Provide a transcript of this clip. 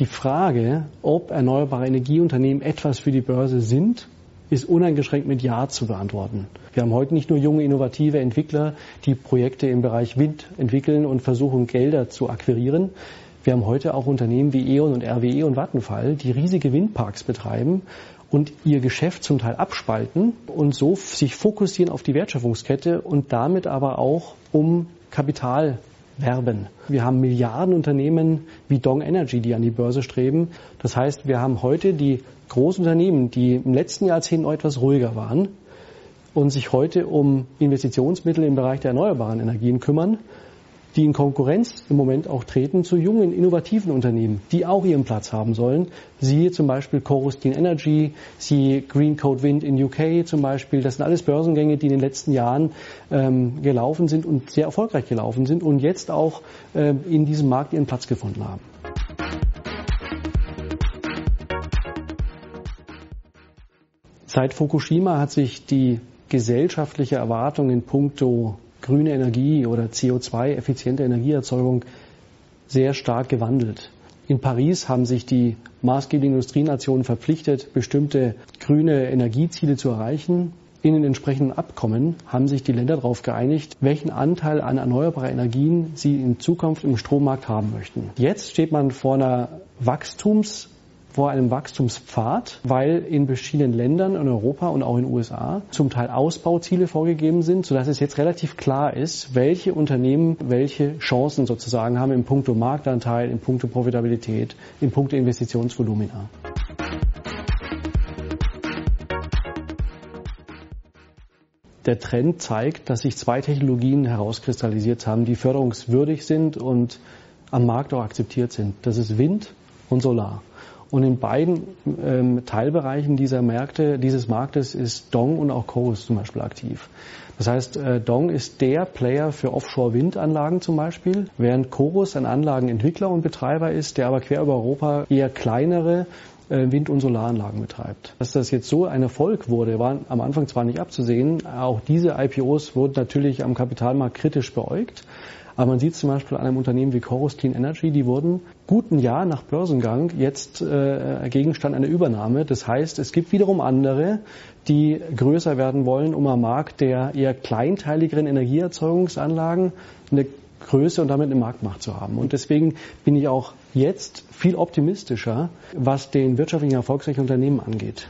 Die Frage, ob erneuerbare Energieunternehmen etwas für die Börse sind, ist uneingeschränkt mit Ja zu beantworten. Wir haben heute nicht nur junge, innovative Entwickler, die Projekte im Bereich Wind entwickeln und versuchen, Gelder zu akquirieren. Wir haben heute auch Unternehmen wie E.ON und RWE und Vattenfall, die riesige Windparks betreiben und ihr Geschäft zum Teil abspalten und so sich fokussieren auf die Wertschöpfungskette und damit aber auch um Kapital werben. Wir haben Milliardenunternehmen wie Dong Energy, die an die Börse streben. Das heißt, wir haben heute die großen Unternehmen, die im letzten Jahrzehnt noch etwas ruhiger waren und sich heute um Investitionsmittel im Bereich der erneuerbaren Energien kümmern die in Konkurrenz im Moment auch treten zu jungen, innovativen Unternehmen, die auch ihren Platz haben sollen. Siehe zum Beispiel Chorus Clean Energy, siehe Green Code Wind in UK zum Beispiel. Das sind alles Börsengänge, die in den letzten Jahren ähm, gelaufen sind und sehr erfolgreich gelaufen sind und jetzt auch äh, in diesem Markt ihren Platz gefunden haben. Seit Fukushima hat sich die gesellschaftliche Erwartung in puncto grüne Energie oder CO2, effiziente Energieerzeugung sehr stark gewandelt. In Paris haben sich die maßgeblichen Industrienationen verpflichtet, bestimmte grüne Energieziele zu erreichen. In den entsprechenden Abkommen haben sich die Länder darauf geeinigt, welchen Anteil an erneuerbarer Energien sie in Zukunft im Strommarkt haben möchten. Jetzt steht man vor einer Wachstums- vor einem Wachstumspfad, weil in verschiedenen Ländern in Europa und auch in den USA zum Teil Ausbauziele vorgegeben sind, sodass es jetzt relativ klar ist, welche Unternehmen welche Chancen sozusagen haben im Punkto Marktanteil, im Punkto Profitabilität, im Punkto Investitionsvolumina. Der Trend zeigt, dass sich zwei Technologien herauskristallisiert haben, die förderungswürdig sind und am Markt auch akzeptiert sind. Das ist Wind und Solar. Und in beiden ähm, Teilbereichen dieser Märkte, dieses Marktes ist Dong und auch Chorus zum Beispiel aktiv. Das heißt, äh, Dong ist der Player für Offshore-Windanlagen zum Beispiel, während Chorus ein Anlagenentwickler und Betreiber ist, der aber quer über Europa eher kleinere äh, Wind- und Solaranlagen betreibt. Dass das jetzt so ein Erfolg wurde, war am Anfang zwar nicht abzusehen. Auch diese IPOs wurden natürlich am Kapitalmarkt kritisch beäugt. Aber man sieht zum Beispiel an einem Unternehmen wie Chorus Clean Energy, die wurden guten Jahr nach Börsengang jetzt äh, Gegenstand einer Übernahme. Das heißt, es gibt wiederum andere, die größer werden wollen, um am Markt der eher kleinteiligeren Energieerzeugungsanlagen eine Größe und damit eine Marktmacht zu haben. Und deswegen bin ich auch jetzt viel optimistischer, was den wirtschaftlichen Erfolg solcher Unternehmen angeht.